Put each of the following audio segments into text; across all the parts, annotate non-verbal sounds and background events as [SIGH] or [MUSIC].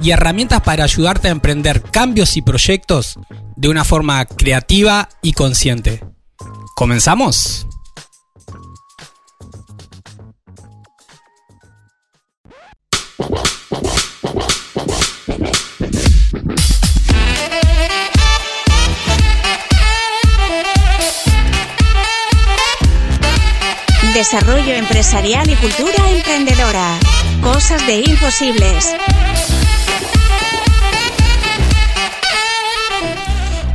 y herramientas para ayudarte a emprender cambios y proyectos de una forma creativa y consciente. ¿Comenzamos? Desarrollo empresarial y cultura emprendedora. Cosas de imposibles.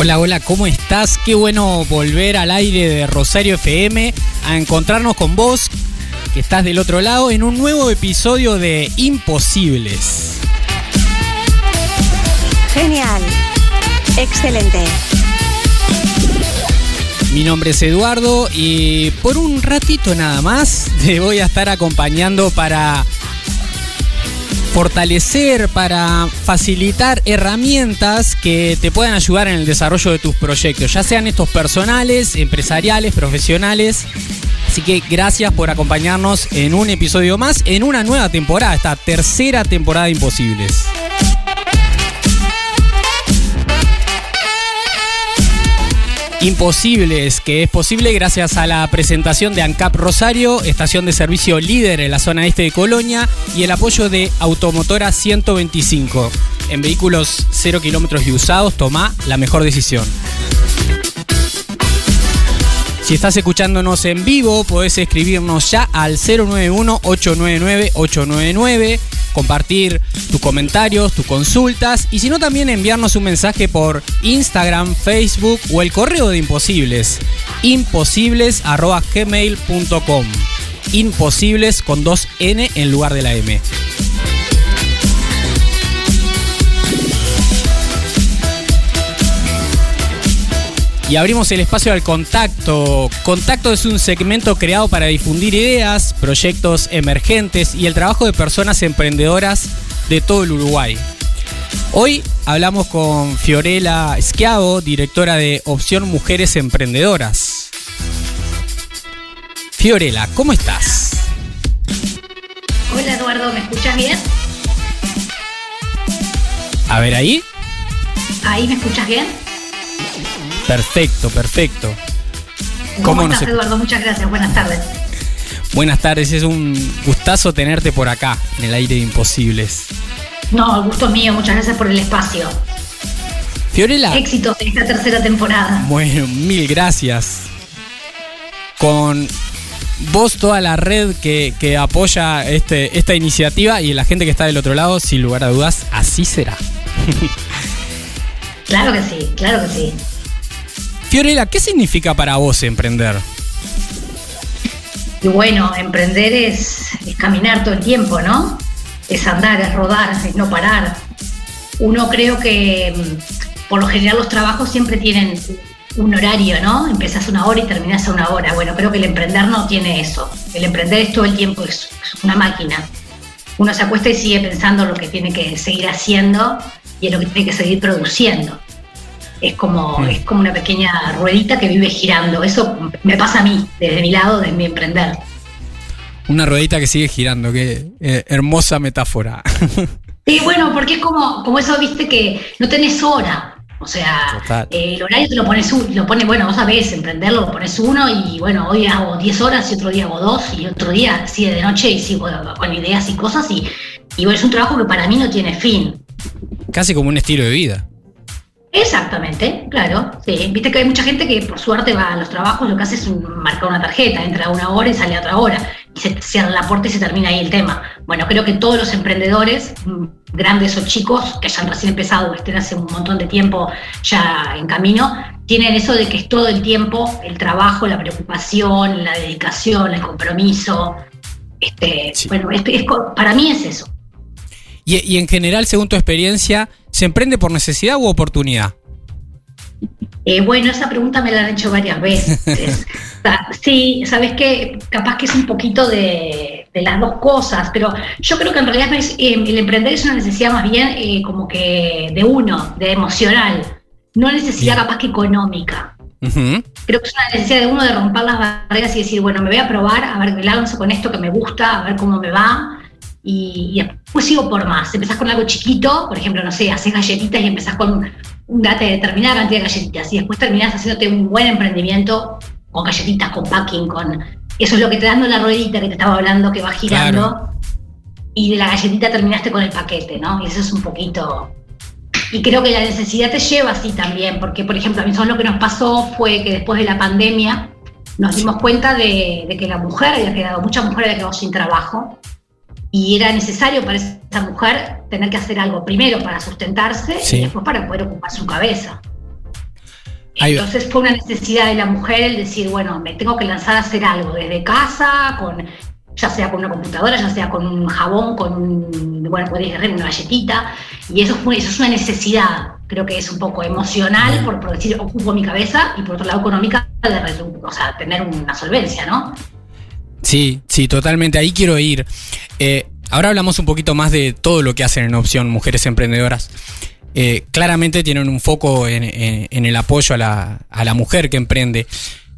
Hola, hola, ¿cómo estás? Qué bueno volver al aire de Rosario FM a encontrarnos con vos, que estás del otro lado, en un nuevo episodio de Imposibles. Genial. Excelente. Mi nombre es Eduardo y por un ratito nada más [LAUGHS] te voy a estar acompañando para fortalecer, para facilitar herramientas que te puedan ayudar en el desarrollo de tus proyectos, ya sean estos personales, empresariales, profesionales. Así que gracias por acompañarnos en un episodio más, en una nueva temporada, esta tercera temporada de Imposibles. Imposibles, que es posible gracias a la presentación de ANCAP Rosario, estación de servicio líder en la zona este de Colonia, y el apoyo de Automotora 125. En vehículos 0 kilómetros y usados, toma la mejor decisión. Si estás escuchándonos en vivo, podés escribirnos ya al 091-899-899 compartir tus comentarios, tus consultas y si no también enviarnos un mensaje por Instagram, Facebook o el correo de Imposibles, imposibles.gmail.com. Imposibles con dos N en lugar de la M. Y abrimos el espacio al contacto. Contacto es un segmento creado para difundir ideas, proyectos emergentes y el trabajo de personas emprendedoras de todo el Uruguay. Hoy hablamos con Fiorella Schiavo, directora de Opción Mujeres Emprendedoras. Fiorella, ¿cómo estás? Hola Eduardo, ¿me escuchas bien? A ver ahí. ¿Ahí me escuchas bien? Perfecto, perfecto. ¿Cómo, estás, Eduardo? Muchas gracias. Buenas tardes. Buenas tardes, es un gustazo tenerte por acá, en el aire de Imposibles. No, el gusto mío, muchas gracias por el espacio. Fiorella. Éxito en esta tercera temporada. Bueno, mil gracias. Con vos, toda la red que, que apoya este, esta iniciativa y la gente que está del otro lado, sin lugar a dudas, así será. [LAUGHS] claro que sí, claro que sí. Fiorella, ¿qué significa para vos emprender? Y bueno, emprender es, caminar todo el tiempo, ¿no? Es andar, es rodar, es no parar. Uno creo que mm, por lo general los trabajos siempre tienen un horario, ¿no? Empezás una hora y terminás a una hora. Bueno, creo que el emprender no tiene eso. El emprender es todo el tiempo, es, una máquina. Uno se acuesta y sigue pensando lo que tiene que seguir haciendo y en lo que tiene que seguir produciendo es como, mm. es como una pequeña ruedita que vive girando. Eso me pasa a mí, desde mi lado, de mi emprender. Una ruedita que sigue girando, qué eh, hermosa metáfora. [LAUGHS] Sí, bueno, porque es como, como eso, viste, que no tenés hora. O sea, eh, el horario te lo pones, lo pone, bueno, vos sabés, emprenderlo, lo pones uno y bueno, hoy hago 10 horas y otro día hago dos y otro día sigue de noche y sigo con ideas y cosas y, y bueno, es un trabajo que para mí no tiene fin. Casi como un estilo de vida. Exactamente, claro. Sí. Viste que hay mucha gente que por suerte va a los trabajos, lo que hace es marcar una tarjeta, entra a una hora y sale a otra hora. Y se cierra la puerta y se termina ahí el tema. Bueno, creo que todos los emprendedores, mm, grandes o chicos, que hayan recién empezado o estén hace un montón de tiempo ya en camino, tienen eso de que es todo el tiempo el trabajo, la preocupación, la dedicación, el compromiso. Este, Bueno, para mí es eso. Y, en general, según tu experiencia, ¿se emprende por necesidad u oportunidad? Eh, bueno, esa pregunta me la han hecho varias veces. [LAUGHS] sí, sabes que capaz que es un poquito de, las dos cosas, pero yo creo que en realidad eh, el emprender es una necesidad más bien eh, como que de uno, de emocional, no necesidad capaz que económica. Creo que es una necesidad de uno de romper las barreras y decir, bueno, me voy a probar, a ver, me lanzo con esto que me gusta, a ver cómo me va. Y, después sigo por más. Empezás con algo chiquito, por ejemplo, no sé, haces galletitas y empezás con una determinada cantidad de galletitas. Y después terminás haciéndote un buen emprendimiento con galletitas, con packing, con. Eso es lo que te dando la ruedita que te estaba hablando, que va girando. Y de la galletita terminaste con el paquete, ¿no? Y eso es un poquito y creo que la necesidad te lleva así también, porque por ejemplo, a mí lo que nos pasó fue que después de la pandemia nos dimos cuenta de, que la mujer había quedado, mucha mujer había quedado sin trabajo y era necesario para esa mujer tener que hacer algo primero para sustentarse y después para poder ocupar su cabeza. Entonces fue una necesidad de la mujer el decir, bueno, me tengo que lanzar a hacer algo desde casa, con ya sea con una computadora, ya sea con un jabón, con un, bueno, podéis agarrar una galletita, y eso, fue, eso es una necesidad, creo que es un poco emocional, por, por decir, ocupo mi cabeza, y por otro lado económica, de, o sea, tener una solvencia, ¿no? Sí, sí, totalmente, ahí quiero ir. Eh, ahora hablamos un poquito más de todo lo que hacen en Opción Mujeres Emprendedoras. Eh, claramente tienen un foco en, el apoyo a la, mujer que emprende.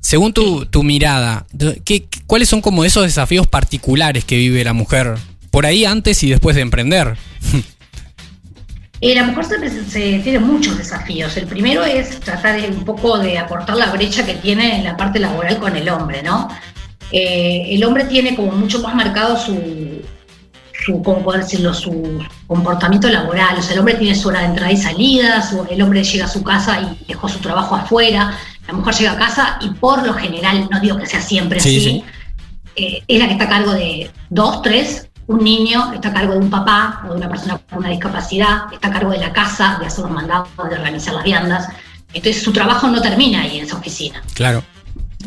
Según tu, mirada, ¿qué, ¿cuáles son como esos desafíos particulares que vive la mujer por ahí antes y después de emprender? [LAUGHS] Eh, la mujer se, tiene muchos desafíos. El primero es tratar de, un poco de acortar la brecha que tiene en la parte laboral con el hombre, ¿no? Eh, el hombre tiene como mucho más marcado su, su, ¿cómo decirlo? su comportamiento laboral. O sea, el hombre tiene su hora de entrada y salida, el hombre llega a su casa y dejó su trabajo afuera. La mujer llega a casa y por lo general, no digo que sea siempre así, eh, es la que está a cargo de dos, tres, un niño, está a cargo de un papá o de una persona con una discapacidad, está a cargo de la casa, de hacer los mandados, de organizar las viandas. Entonces su trabajo no termina ahí en esa oficina. Claro.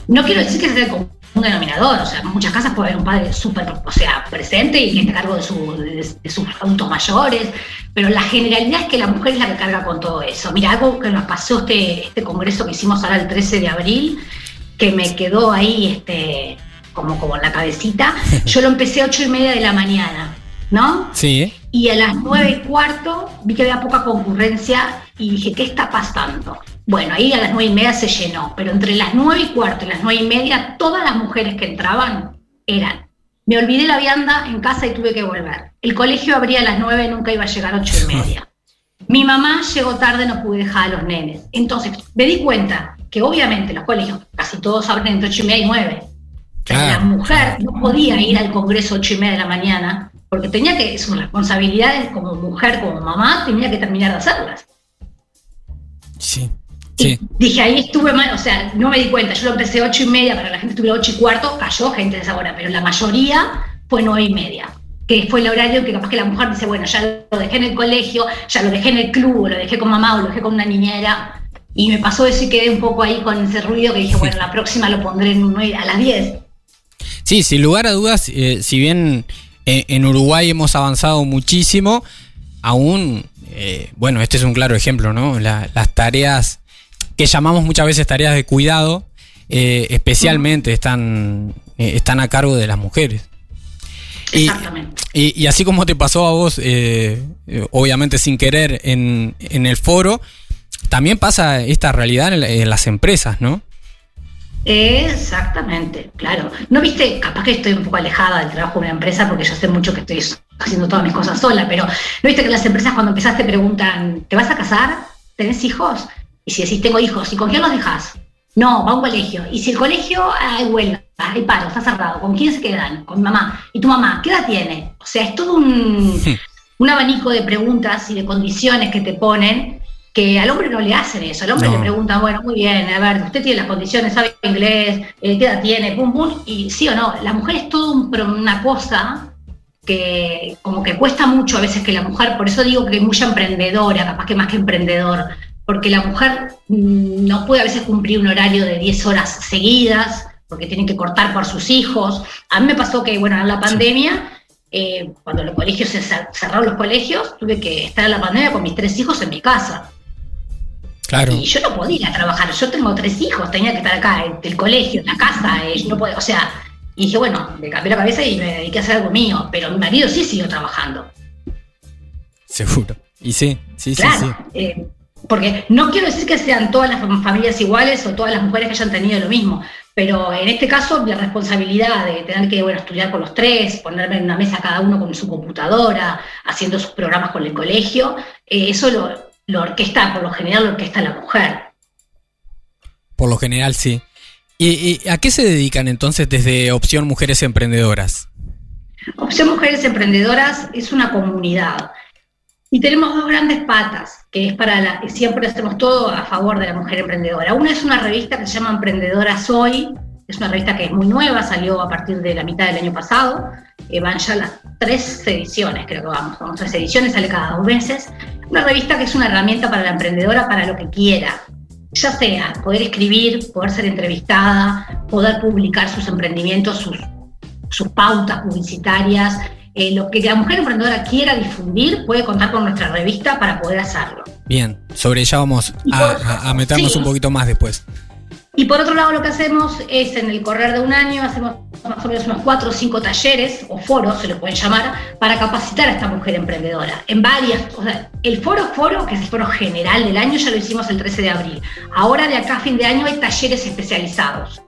No quiero decir que sea un denominador, o sea, en muchas casas puede haber un padre súper, o sea, presente y que esté a cargo de, sus adultos mayores, pero la generalidad es que la mujer es la que carga con todo eso. Mira, algo que nos pasó este, este congreso que hicimos ahora el 13 de abril, que me quedó ahí este, como, como en la cabecita, [LAUGHS] yo lo empecé a 8 y media de la mañana, ¿no? Sí. Y a las 9 y cuarto vi que había poca concurrencia y dije, ¿qué está pasando? Bueno, ahí a las nueve y media se llenó, pero entre las nueve y cuarto y las nueve y media, todas las mujeres que entraban eran. Me olvidé la vianda en casa y tuve que volver. El colegio abría a las nueve, nunca iba a llegar a ocho y media. [LAUGHS] Mi mamá llegó tarde, no pude dejar a los nenes. Entonces me di cuenta que obviamente los colegios casi todos abren entre ocho y media y nueve. la mujer no podía ir al congreso ocho y media de la mañana porque tenía que, sus responsabilidades como mujer, como mamá, tenía que terminar de hacerlas. Sí. Dije, ahí estuve mal, o sea, no me di cuenta. Yo lo empecé ocho y media, para la gente estuviera ocho y cuarto, cayó gente de esa hora, pero la mayoría fue nueve y media, que fue el horario que capaz que la mujer dice, bueno, ya lo dejé en el colegio, ya lo dejé en el club, o lo dejé con mamá, o lo dejé con una niñera. Y me pasó eso y quedé un poco ahí con ese ruido que dije, bueno, la próxima lo pondré en a las 10. Sí, sin lugar a dudas, eh, si bien eh, en Uruguay hemos avanzado muchísimo, aún, eh, bueno, este es un claro ejemplo, ¿no? las tareas que llamamos muchas veces tareas de cuidado, eh, especialmente están, eh, están a cargo de las mujeres. Exactamente. Y, así como te pasó a vos, eh, obviamente sin querer, en, el foro, también pasa esta realidad en, las empresas, ¿no? Exactamente, claro. No viste, capaz que estoy un poco alejada del trabajo de una empresa porque yo sé mucho que estoy haciendo todas mis cosas sola, pero ¿no viste que las empresas cuando empezaste preguntan, ¿te vas a casar? ¿Tenés hijos? Y si decís, tengo hijos, ¿y con quién los dejas? No, va a un colegio. Y si el colegio hay huelga, hay paro, está cerrado, ¿con quién se quedan? Con mi mamá. ¿Y tu mamá qué edad tiene? O sea, es todo un, un abanico de preguntas y de condiciones que te ponen que al hombre no le hacen eso. Al hombre le preguntan, bueno, muy bien, a ver, usted tiene las condiciones, sabe inglés, eh, qué edad tiene, pum, pum, y sí o no. La mujer es todo una cosa que como que cuesta mucho a veces que la mujer, por eso digo que es muy emprendedora, capaz que más que emprendedor, porque la mujer mm, no puede a veces cumplir un horario de 10 horas seguidas, porque tiene que cortar por sus hijos. A mí me pasó que, bueno, en la pandemia eh, cuando los colegios se cerraron los colegios, tuve que estar en la pandemia con mis tres hijos en mi casa. Claro. Y yo no podía trabajar, yo tengo tres hijos, tenía que estar acá, en el colegio, en la casa, eh, no podía, o sea, y dije, bueno, me cambié la cabeza y me dediqué a hacer algo mío, pero mi marido sí siguió trabajando. Seguro. Y sí, sí, sí, sí. Eh, porque no quiero decir que sean todas las familias iguales o todas las mujeres que hayan tenido lo mismo, pero en este caso la responsabilidad de tener que bueno, estudiar con los tres, ponerme en una mesa cada uno con su computadora, haciendo sus programas con el colegio, eh, eso lo, lo orquesta, por lo general lo orquesta la mujer. Por lo general sí. ¿Y, a qué se dedican entonces desde Opción Mujeres Emprendedoras? Opción Mujeres Emprendedoras es una comunidad. Y tenemos dos grandes patas, que es para la, siempre hacemos todo a favor de la mujer emprendedora. Una es una revista que se llama Emprendedoras Hoy, es una revista que es muy nueva, salió a partir de la mitad del año pasado, eh, van ya las tres ediciones, creo que vamos, vamos, tres ediciones, sale cada dos meses. Una revista que es una herramienta para la emprendedora para lo que quiera, ya sea poder escribir, poder ser entrevistada, poder publicar sus emprendimientos, sus, sus pautas publicitarias, eh, lo que la mujer emprendedora quiera difundir, puede contar con nuestra revista para poder hacerlo. Bien, sobre ella vamos a, meternos un poquito más después. Y por otro lado, lo que hacemos es en el correr de un año, hacemos más o menos unos cuatro o cinco talleres o foros, se lo pueden llamar, para capacitar a esta mujer emprendedora. En varias, o sea, el foro foro, que es el foro general del año, ya lo hicimos el 13 de abril. Ahora de acá a fin de año hay talleres especializados.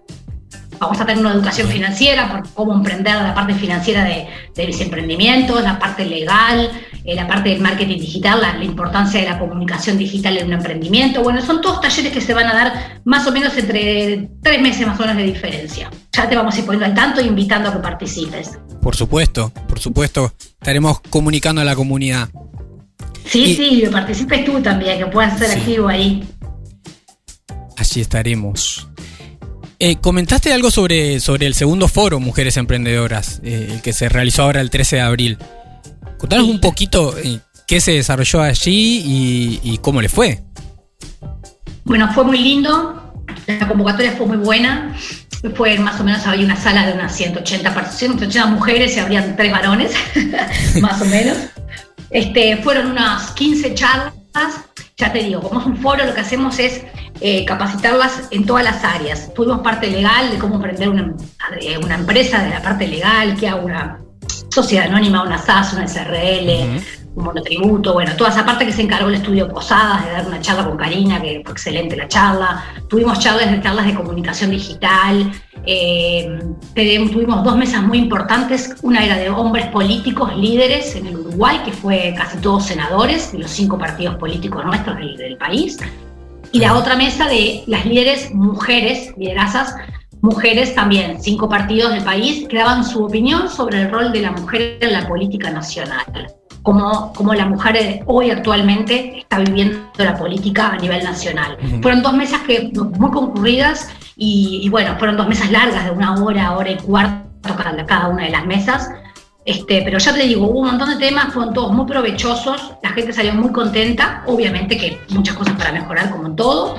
Vamos a tener una educación financiera por cómo emprender la parte financiera de, de mis emprendimientos, la parte legal, eh, la parte del marketing digital, la, importancia de la comunicación digital en un emprendimiento. Bueno, son todos talleres que se van a dar más o menos entre tres meses más o menos de diferencia. Ya te vamos a ir poniendo al tanto e invitando a que participes. Por supuesto, por supuesto. Estaremos comunicando a la comunidad. Sí, sí, que participes tú también, que puedas ser activo ahí. Allí estaremos. Eh, comentaste algo sobre, sobre el segundo foro Mujeres Emprendedoras, eh, el que se realizó ahora el 13 de abril. Contanos un poquito eh, qué se desarrolló allí y, cómo le fue. Bueno, fue muy lindo, la convocatoria fue muy buena. Fue más o menos, había una sala de unas 180 personas, 180 mujeres y habrían tres varones, [LAUGHS] más o menos. Este, fueron unas 15 charlas. Ya te digo, como es un foro, lo que hacemos es eh, capacitarlas en todas las áreas. Tuvimos parte legal de cómo emprender una, eh, una empresa de la parte legal, que haga una sociedad anónima, una SAS, una SRL, un monotributo, bueno, toda esa parte que se encargó el estudio Posadas de dar una charla con Karina, que fue excelente la charla. Tuvimos charlas de charlas de comunicación digital. Eh, tuvimos dos mesas muy importantes. Una era de hombres políticos, líderes en el Uruguay, que fue casi todos senadores de los cinco partidos políticos nuestros del, del país y la otra mesa de las líderes mujeres, liderazas mujeres también, cinco partidos del país, que daban su opinión sobre el rol de la mujer en la política nacional. Cómo, cómo la mujer hoy actualmente está viviendo la política a nivel nacional. Fueron dos mesas que, muy concurridas y, y, bueno, fueron dos mesas largas de una hora, hora y cuarto cada, cada una de las mesas este, pero ya te digo, hubo un montón de temas, fueron todos muy provechosos, la gente salió muy contenta, obviamente que muchas cosas para mejorar como en todo,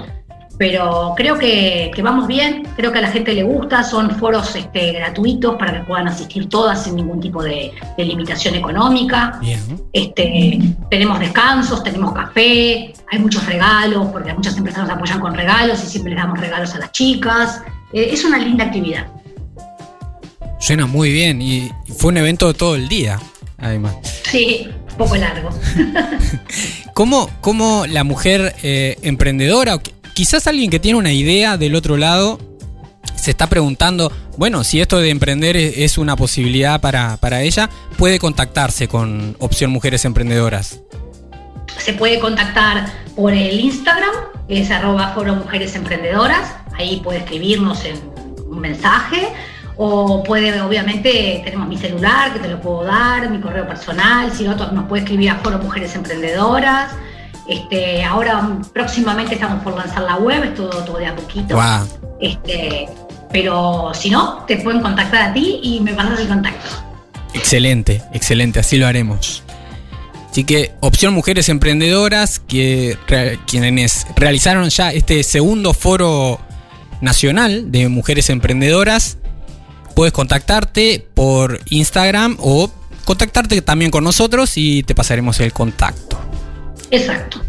pero creo que, vamos bien, creo que a la gente le gusta, son foros este, gratuitos para que puedan asistir todas sin ningún tipo de, limitación económica. Este, tenemos descansos, tenemos café, hay muchos regalos, porque muchas empresas nos apoyan con regalos y siempre les damos regalos a las chicas. Eh, es una linda actividad. Suena muy bien y fue un evento todo el día, además. Sí, un poco largo. [LAUGHS] ¿Cómo, ¿Cómo, la mujer eh, emprendedora, quizás alguien que tiene una idea del otro lado, se está preguntando, bueno, si esto de emprender es una posibilidad para, para ella, puede contactarse con Opción Mujeres Emprendedoras? Se puede contactar por el Instagram, que es arroba foro mujeres emprendedoras, ahí puede escribirnos en un mensaje o puede, obviamente, tenemos mi celular que te lo puedo dar, mi correo personal, si no, nos puede escribir a Foro Mujeres Emprendedoras. Este, ahora próximamente estamos por lanzar la web, es todo, todo de a poquito. Este, pero si no, te pueden contactar a ti y me pasas el contacto. Excelente, excelente, así lo haremos. Así que opción Mujeres Emprendedoras, que quienes realizaron ya este segundo foro nacional de mujeres emprendedoras, puedes contactarte por Instagram o contactarte también con nosotros y te pasaremos el contacto. Exacto.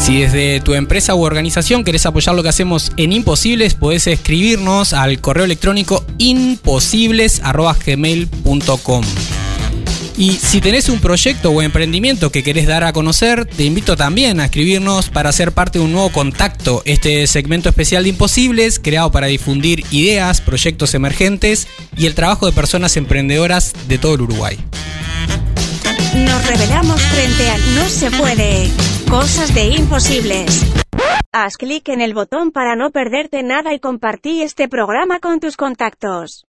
Si desde tu empresa u organización querés apoyar lo que hacemos en Imposibles, podés escribirnos al correo electrónico imposibles.gmail.com. Y si tenés un proyecto o emprendimiento que querés dar a conocer, te invito también a escribirnos para ser parte de un nuevo contacto, este segmento especial de Imposibles, creado para difundir ideas, proyectos emergentes y el trabajo de personas emprendedoras de todo el Uruguay. Nos revelamos frente a No se puede. Cosas de imposibles. Haz clic en el botón para no perderte nada y compartí este programa con tus contactos.